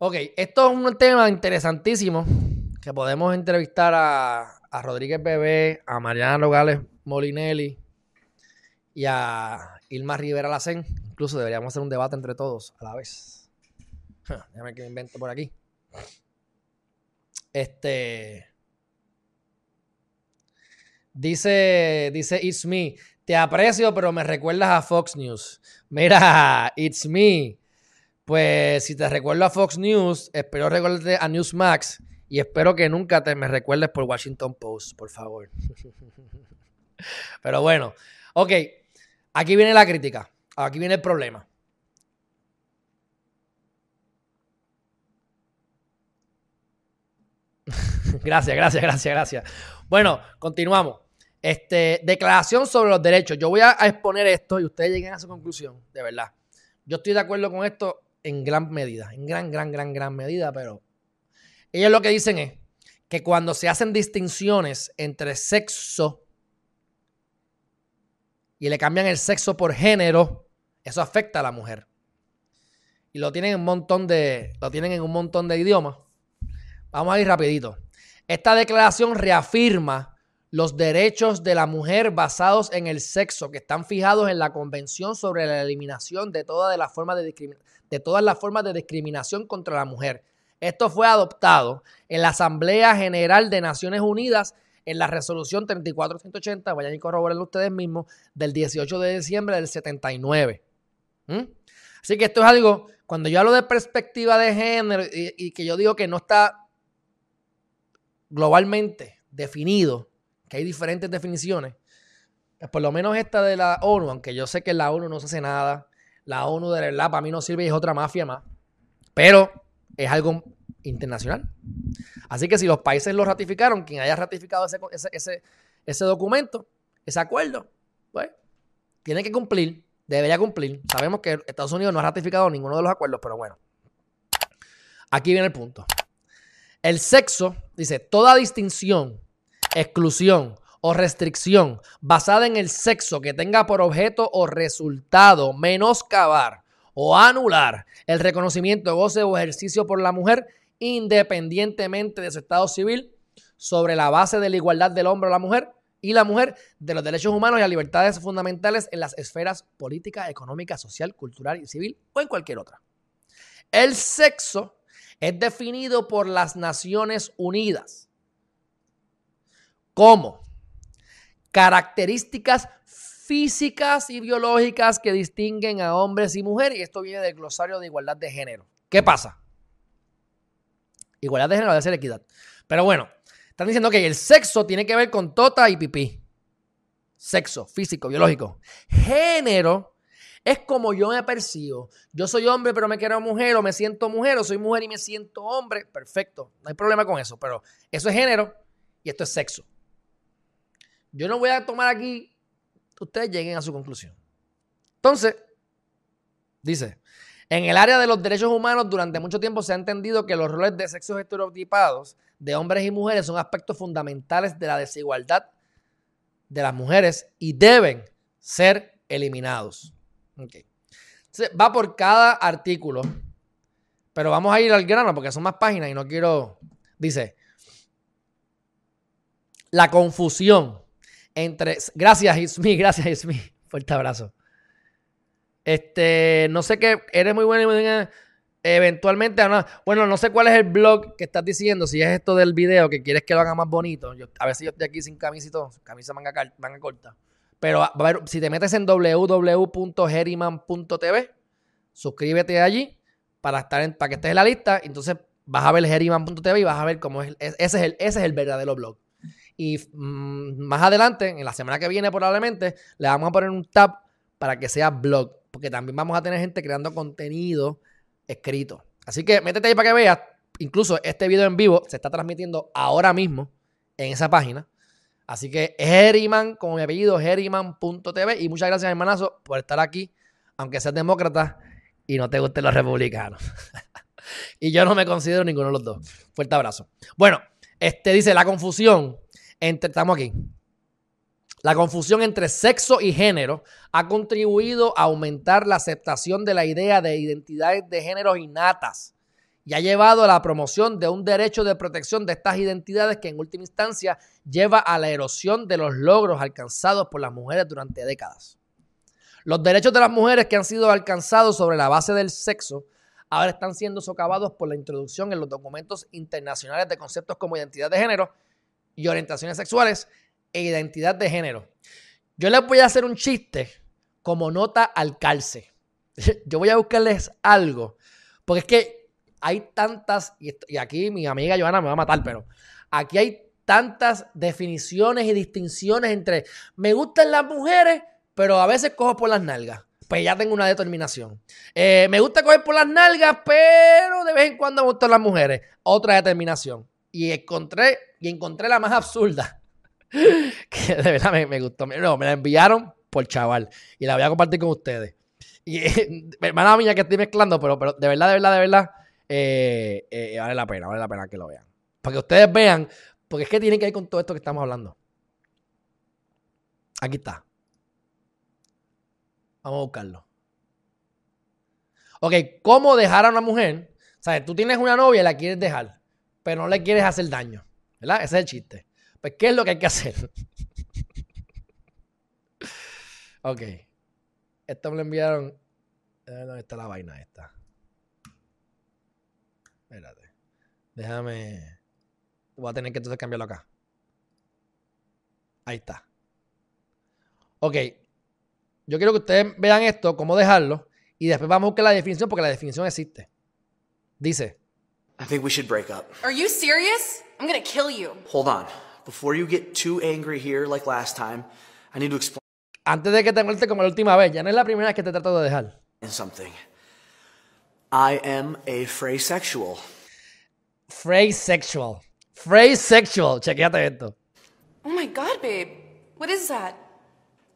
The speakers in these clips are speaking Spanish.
Ok, esto es un tema interesantísimo que podemos entrevistar a, a Rodríguez Bebé, a Mariana Nogales Molinelli y a Ilma Rivera Lacen. Incluso deberíamos hacer un debate entre todos a la vez. Déjame qué me invento por aquí. Este. Dice, dice It's Me. Te aprecio, pero me recuerdas a Fox News. Mira, It's Me. Pues si te recuerdo a Fox News, espero recordarte a Newsmax y espero que nunca te me recuerdes por Washington Post, por favor. Pero bueno, ok, aquí viene la crítica, aquí viene el problema. gracias, gracias, gracias, gracias. Bueno, continuamos. Este, declaración sobre los derechos. Yo voy a, exponer esto y ustedes lleguen a su conclusión, de verdad. Yo estoy de acuerdo con esto en gran medida, en gran, gran, gran, gran medida, pero ellos lo que dicen es que cuando se hacen distinciones entre sexo y le cambian el sexo por género, eso afecta a la mujer. Y lo tienen en un montón de, lo tienen en un montón de idiomas. Vamos a ir rapidito. Esta declaración reafirma los derechos de la mujer basados en el sexo que están fijados en la Convención sobre la eliminación de, todas las formas de, todas las formas de discriminación contra la mujer. Esto fue adoptado en la Asamblea General de Naciones Unidas en la resolución 3480, vayan y corroborenlo ustedes mismos, del 18 de diciembre del 79. ¿Mm? Así que esto es algo, cuando yo hablo de perspectiva de género y, que yo digo que no está globalmente definido, que hay diferentes definiciones, pues por lo menos esta de la ONU, aunque yo sé que la ONU no se hace nada, la ONU de verdad para mí no sirve y es otra mafia más, pero es algo internacional. Así que si los países lo ratificaron, quien haya ratificado ese, ese, documento, ese acuerdo, pues tiene que cumplir, debería cumplir. Sabemos que Estados Unidos no ha ratificado ninguno de los acuerdos, pero bueno. Aquí viene el punto. El sexo, dice, toda distinción, exclusión o restricción basada en el sexo que tenga por objeto o resultado menoscabar o anular el reconocimiento, goce o ejercicio por la mujer independientemente de su estado civil sobre la base de la igualdad del hombre o la mujer y la mujer de los derechos humanos y las libertades fundamentales en las esferas política, económica, social, cultural y civil o en cualquier otra. El sexo es definido por las Naciones Unidas como características físicas y biológicas que distinguen a hombres y mujeres. Y esto viene del glosario de igualdad de género. ¿Qué pasa? Igualdad de género debe ser equidad. Pero bueno, están diciendo que el sexo tiene que ver con tota y pipí. Sexo, físico, biológico. Género es como yo me percibo. Yo soy hombre, pero me quiero mujer, o me siento mujer, o soy mujer y me siento hombre. Perfecto, no hay problema con eso. Pero eso es género y esto es sexo. Yo no voy a tomar aquí ustedes lleguen a su conclusión. Entonces, dice, en el área de los derechos humanos durante mucho tiempo se ha entendido que los roles de sexos estereotipados de hombres y mujeres son aspectos fundamentales de la desigualdad de las mujeres y deben ser eliminados. va por cada artículo, pero vamos a ir al grano porque son más páginas y no quiero... Dice, la confusión entre. Gracias, Ismi, gracias, Ismi. Fuerte abrazo. Este, no sé qué, eres muy bueno y eventualmente, bueno, no sé cuál es el blog que estás diciendo, si es esto del video que quieres que lo haga más bonito. Yo, a veces yo estoy aquí sin camisa y todo, camisa manga, corta. Pero a ver, si te metes en www.geriman.tv, suscríbete allí para estar en, para que estés en la lista. Entonces vas a ver geriman.tv y vas a ver cómo es. Ese es el, ese es el verdadero blog. Y mm, más adelante, en la semana que viene probablemente, le vamos a poner un tab para que sea blog. Porque también vamos a tener gente creando contenido escrito. Así que métete ahí para que veas. Incluso este video en vivo se está transmitiendo ahora mismo en esa página. Así que Heriman, como mi apellido, heriman.tv. Y muchas gracias, hermanazo, por estar aquí, aunque seas demócrata y no te gusten los republicanos. y yo no me considero ninguno de los dos. Fuerte abrazo. Bueno, este dice la confusión estamos aquí. La confusión entre sexo y género ha contribuido a aumentar la aceptación de la idea de identidades de género innatas y ha llevado a la promoción de un derecho de protección de estas identidades que en última instancia lleva a la erosión de los logros alcanzados por las mujeres durante décadas. Los derechos de las mujeres que han sido alcanzados sobre la base del sexo ahora están siendo socavados por la introducción en los documentos internacionales de conceptos como identidad de género y orientaciones sexuales e identidad de género. Yo les voy a hacer un chiste como nota al calce. Yo voy a buscarles algo, porque es que hay tantas, y aquí mi amiga Joana me va a matar, pero aquí hay tantas definiciones y distinciones entre me gustan las mujeres, pero a veces cojo por las nalgas pues ya tengo una determinación. Eh, me gusta coger por las nalgas, pero de vez en cuando me gustan las mujeres. Otra determinación. Y encontré, y encontré la más absurda. que de verdad me, gustó. No, me la enviaron por chaval. Y la voy a compartir con ustedes. Y hermana mía que estoy mezclando, pero, pero de verdad, de verdad, de verdad, eh, eh, vale la pena, vale la pena que lo vean. Para que ustedes vean, porque es que tiene que ver con todo esto que estamos hablando. Aquí está. Vamos a buscarlo. Ok, ¿cómo dejar a una mujer? O sea, tú tienes una novia y la quieres dejar, pero no le quieres hacer daño. ¿Verdad? Ese es el chiste. Pues, ¿qué es lo que hay que hacer? ok. Esto me lo enviaron. ¿Dónde está la vaina esta? Espérate. Déjame. Voy a tener que entonces cambiarlo acá. Ahí está. Ok, yo quiero que ustedes vean esto, cómo dejarlo, y después vamos a buscar la definición porque la definición existe. Dice. I think we should break up. Are you serious? I'm gonna kill you. Hold on. Before you get too angry here like last time, I need to explain. Antes de que te muerte como la última vez, ya no es la primera vez que te trato de dejar. Something. I am a phrasexual. Phrasexual. Phrasexual. Chequéate esto. Oh my god, babe. What is that?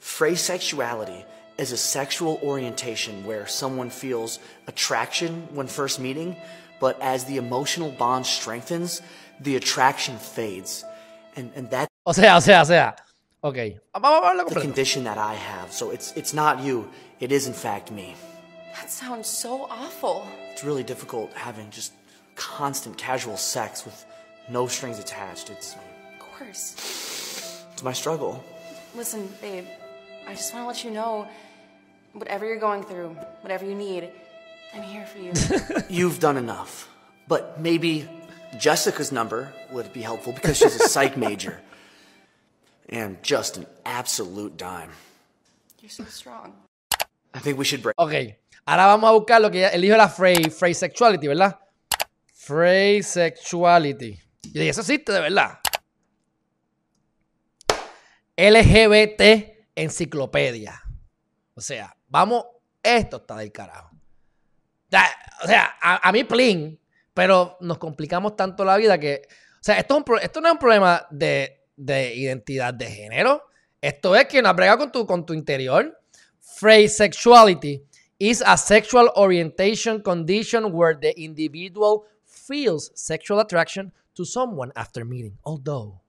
Phrasexuality is a sexual orientation where someone feels attraction when first meeting, but as the emotional bond strengthens, the attraction fades. And, and that o sea, o sea, o sea. Ok. Vamos a the condition that I have. So it's, it's not you. It is, in fact, me. That sounds so awful. It's really difficult having just constant casual sex with no strings attached. It's. Of course. It's my struggle. Listen, babe. I just want to let you know whatever you're going through, whatever you need, I'm here for you. You've done enough. But maybe Jessica's number would be helpful because she's a psych major. And just an absolute dime. You're so strong. I think we should break. Ok, ahora vamos a buscar lo que él dijo la phrase, phrase sexuality, ¿verdad? Phrase sexuality. Y eso existe de verdad. LGBT enciclopedia. O sea, vamos, esto está del carajo. O sea, a, mí plin, pero nos complicamos tanto la vida que, o sea, esto, esto no es un problema de, de, identidad de género. Esto es que no brega con tu, con tu interior. Phrase sexuality is a sexual orientation condition where the individual feels sexual attraction to someone after meeting, although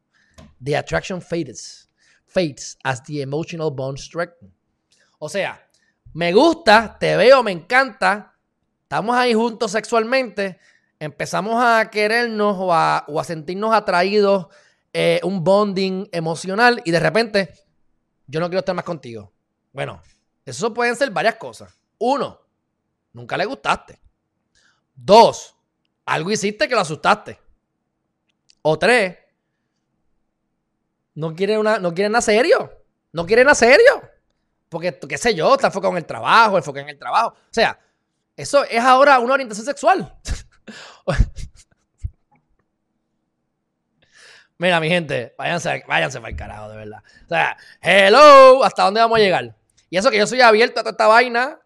the attraction fades fades as the emotional bond strengthen. O sea, me gusta, te veo, me encanta, estamos ahí juntos sexualmente, empezamos a querernos o a, sentirnos atraídos, eh, un bonding emocional y de repente yo no quiero estar más contigo. Bueno, eso pueden ser varias cosas. Uno, nunca le gustaste. Dos, algo hiciste que lo asustaste. O tres, no quieren, una, no quieren nada serio. No quieren nada serio. Porque, qué sé yo, está enfocado en el trabajo, enfocado en el trabajo. O sea, eso es ahora una orientación sexual. Mira, mi gente, váyanse, váyanse para carajo, de verdad. O sea, hello, ¿hasta dónde vamos a llegar? Y eso que yo soy abierto a toda esta vaina.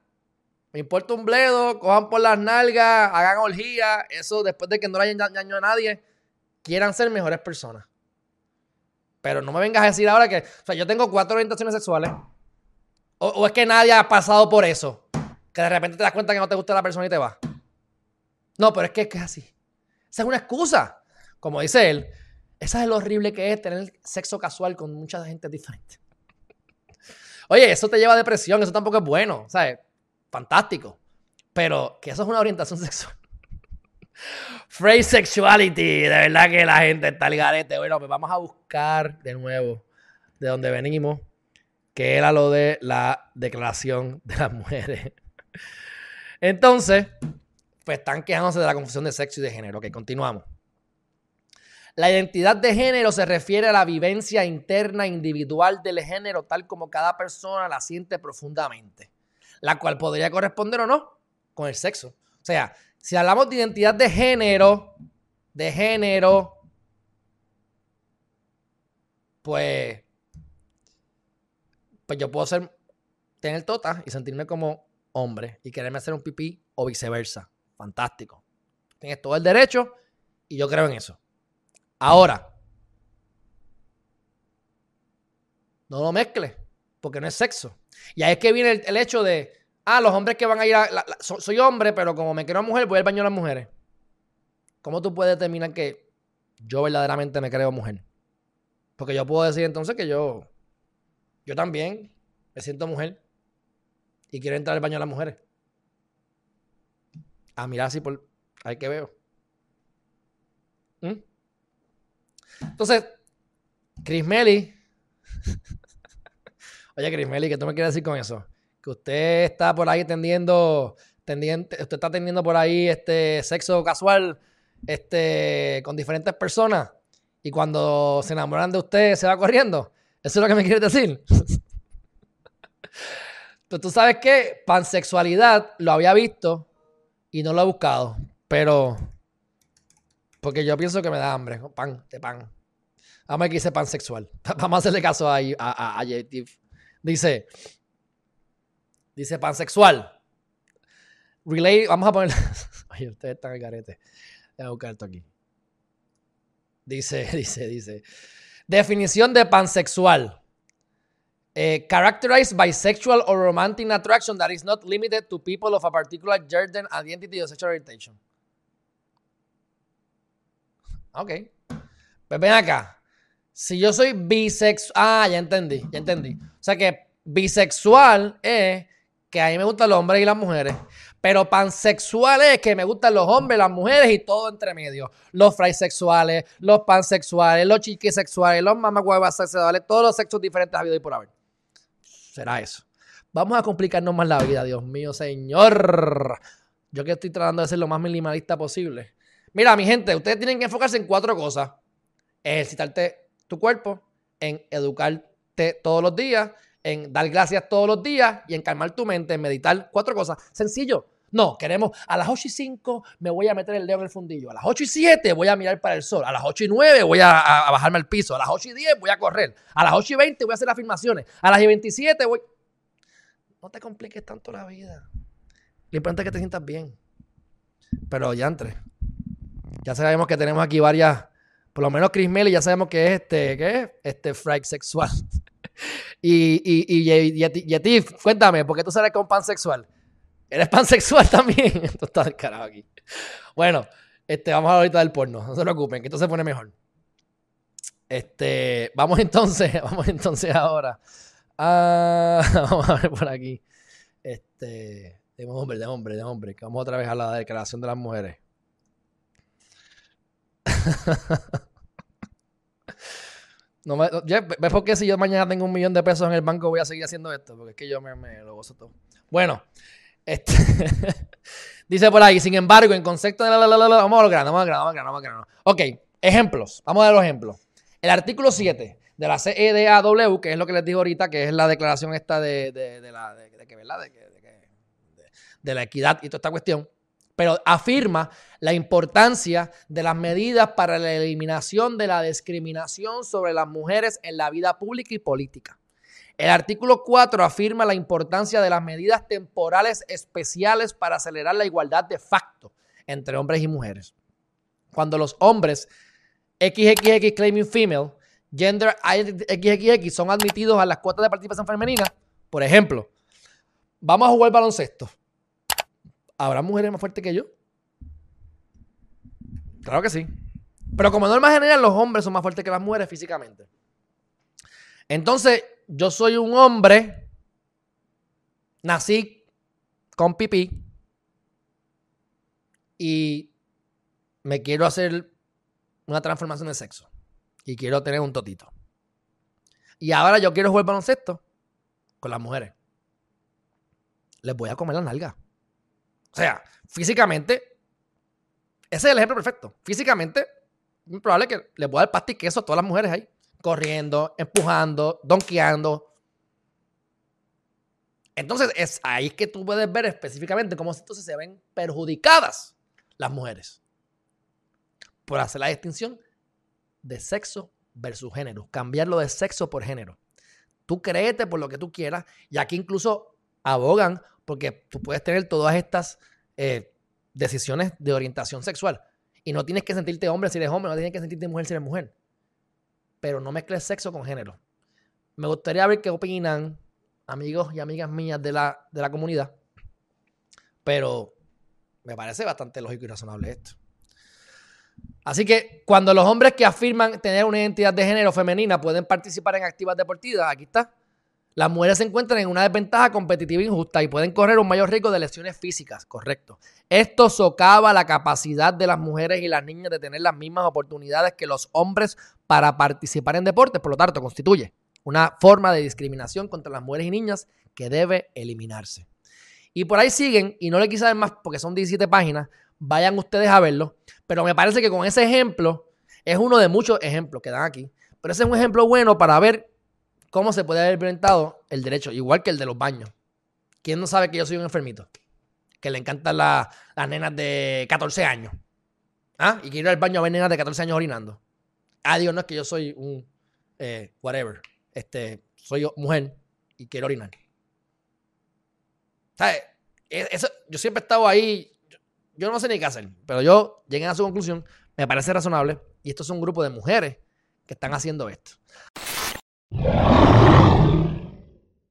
Me importa un bledo, cojan por las nalgas, hagan orgía. Eso después de que no le hayan daño a nadie, quieran ser mejores personas. Pero no me vengas a decir ahora que, o sea, yo tengo cuatro orientaciones sexuales. O, es que nadie ha pasado por eso. Que de repente te das cuenta que no te gusta la persona y te va. No, pero es que, es así. Esa es una excusa. Como dice él, esa es lo horrible que es tener sexo casual con mucha gente diferente. Oye, eso te lleva a depresión, eso tampoco es bueno, ¿sabes? Fantástico. Pero que eso es una orientación sexual. Free sexuality. De verdad que la gente está al. Bueno, pues vamos a buscar de nuevo de donde venimos, que era lo de la declaración de las mujeres. Entonces, pues están quejándose de la confusión de sexo y de género. Ok, continuamos. La identidad de género se refiere a la vivencia interna individual del género tal como cada persona la siente profundamente, la cual podría corresponder o no con el sexo. O sea, si hablamos de identidad de género, de género, pues, pues yo puedo ser, tener tota y sentirme como hombre y quererme hacer un pipí o viceversa. Fantástico. Tienes todo el derecho y yo creo en eso. Ahora, no lo mezcle, porque no es sexo. Y ahí es que viene el, hecho de, ah, los hombres que van a ir a... soy hombre, pero como me quiero mujer, voy al baño a las mujeres. ¿Cómo tú puedes determinar que yo verdaderamente me creo mujer? Porque yo puedo decir entonces que yo, yo también me siento mujer y quiero entrar al baño a las mujeres. A mirar así por, ahí que veo. ¿Mm? Entonces, Chris Melly. Oye, Chris Melly, ¿qué tú me quieres decir con eso? Que usted está por ahí tendiendo, tendiente, usted está teniendo por ahí este sexo casual este, con diferentes personas y cuando se enamoran de usted se va corriendo. ¿Eso es lo que me quieres decir? Pero tú sabes que pansexualidad lo había visto y no lo he buscado, pero porque yo pienso que me da hambre, pan, de pan. Vamos a ver que dice pansexual. Vamos a hacerle caso a, a, a, Dice, dice pansexual. Relay, vamos a poner. Oye, ustedes están al garete. Voy a buscar esto aquí. Dice, dice, dice. Definición de pansexual. Eh, characterized by sexual or romantic attraction that is not limited to people of a particular gender, identity or sexual orientation. Ok. Pues ven acá. Si yo soy bisexual. Ah, ya entendí, ya entendí. O sea que bisexual es que a mí me gustan los hombres y las mujeres. Pero pansexual es que me gustan los hombres, las mujeres y todo entre medio. Los sexuales, los pansexuales, los chiquisexuales, los mamacuevas sexuales, todos los sexos diferentes habido y por haber. Será eso. Vamos a complicarnos más la vida, Dios mío, Señor. Yo que estoy tratando de ser lo más minimalista posible. Mira, mi gente, ustedes tienen que enfocarse en cuatro cosas. Ejercitarte tu cuerpo, en educarte todos los días, en dar gracias todos los días y en calmar tu mente, en meditar. Cuatro cosas. Sencillo. No, queremos a las 8 y 5 me voy a meter el dedo en el fundillo. A las 8 y 7 voy a mirar para el sol. A las 8 y 9 voy a, bajarme al piso. A las 8 y 10 voy a correr. A las 8 y 20 voy a hacer afirmaciones. A las 27 voy. No te compliques tanto la vida. Lo importante es que te sientas bien. Pero ya entre. Ya sabemos que tenemos aquí varias. Por lo menos Chris Melly ya sabemos que es este. ¿Qué es? Este frag sexual. y, y, y, y, a ti, cuéntame, ¿por qué tú sales con pansexual? ¿Eres pansexual también? Esto está carajo aquí. Bueno, este, vamos a hablar ahorita del porno. No se preocupen, que esto se pone mejor. Este, vamos entonces, vamos entonces ahora. Ah, vamos a ver por aquí. Este, de hombre, de hombre, de hombre. Vamos otra vez a la declaración de las mujeres. no me, ¿Ves por qué si yo mañana tengo un millón de pesos en el banco voy a seguir haciendo esto? Porque es que yo me, me lo gozo todo. Bueno, este, dice por ahí, sin embargo, en concepto de la, vamos a lo grande, vamos a grande, vamos a grande, vamos a Ok, ejemplos. Vamos a ver los ejemplos. El artículo 7 de la CEDAW, que es lo que les digo ahorita, que es la declaración esta de, de, la, de, que, ¿verdad? de la equidad y toda esta cuestión, pero afirma la importancia de las medidas para la eliminación de la discriminación sobre las mujeres en la vida pública y política. El artículo 4 afirma la importancia de las medidas temporales especiales para acelerar la igualdad de facto entre hombres y mujeres. Cuando los hombres XXX claiming female, gender XXX son admitidos a las cuotas de participación femenina, por ejemplo, vamos a jugar baloncesto. ¿Habrá mujeres más fuertes que yo? Claro que sí. Pero como norma general, los hombres son más fuertes que las mujeres físicamente. Entonces, yo soy un hombre, nací con pipí y me quiero hacer una transformación de sexo y quiero tener un totito. Y ahora yo quiero jugar baloncesto con las mujeres. Les voy a comer la nalga. O sea, físicamente, ese es el ejemplo perfecto. Físicamente, es probable que les voy a dar pasta y queso a todas las mujeres ahí. Corriendo, empujando, donkeando. Entonces, es ahí que tú puedes ver específicamente cómo entonces se ven perjudicadas las mujeres. Por hacer la distinción de sexo versus género. Cambiarlo de sexo por género. Tú créete por lo que tú quieras. Y aquí incluso abogan porque tú puedes tener todas estas eh, decisiones de orientación sexual. Y no tienes que sentirte hombre si eres hombre, no tienes que sentirte mujer si eres mujer. Pero no mezcles sexo con género. Me gustaría ver qué opinan amigos y amigas mías de la, de la comunidad. Pero me parece bastante lógico y razonable esto. Así que cuando los hombres que afirman tener una identidad de género femenina pueden participar en actividades deportivas, aquí está, las mujeres se encuentran en una desventaja competitiva injusta y pueden correr un mayor riesgo de lesiones físicas, correcto. Esto socava la capacidad de las mujeres y las niñas de tener las mismas oportunidades que los hombres para participar en deportes, por lo tanto, constituye una forma de discriminación contra las mujeres y niñas que debe eliminarse. Y por ahí siguen, y no le quise dar más porque son 17 páginas, vayan ustedes a verlo, pero me parece que con ese ejemplo, es uno de muchos ejemplos que dan aquí, pero ese es un ejemplo bueno para ver cómo se puede haber implementado el derecho, igual que el de los baños. ¿Quién no sabe que yo soy un enfermito? Que le encantan las nenas de 14 años. ¿Ah? Y quiero ir al baño a ver nenas de 14 años orinando. Ah, Dios, no es que yo soy un eh, whatever. Este, soy mujer y quiero orinar. ¿Sabes? E, eso, yo siempre he estado ahí. Yo, no sé ni qué hacer, pero yo llegué a su conclusión. Me parece razonable. Y esto es un grupo de mujeres que están haciendo esto.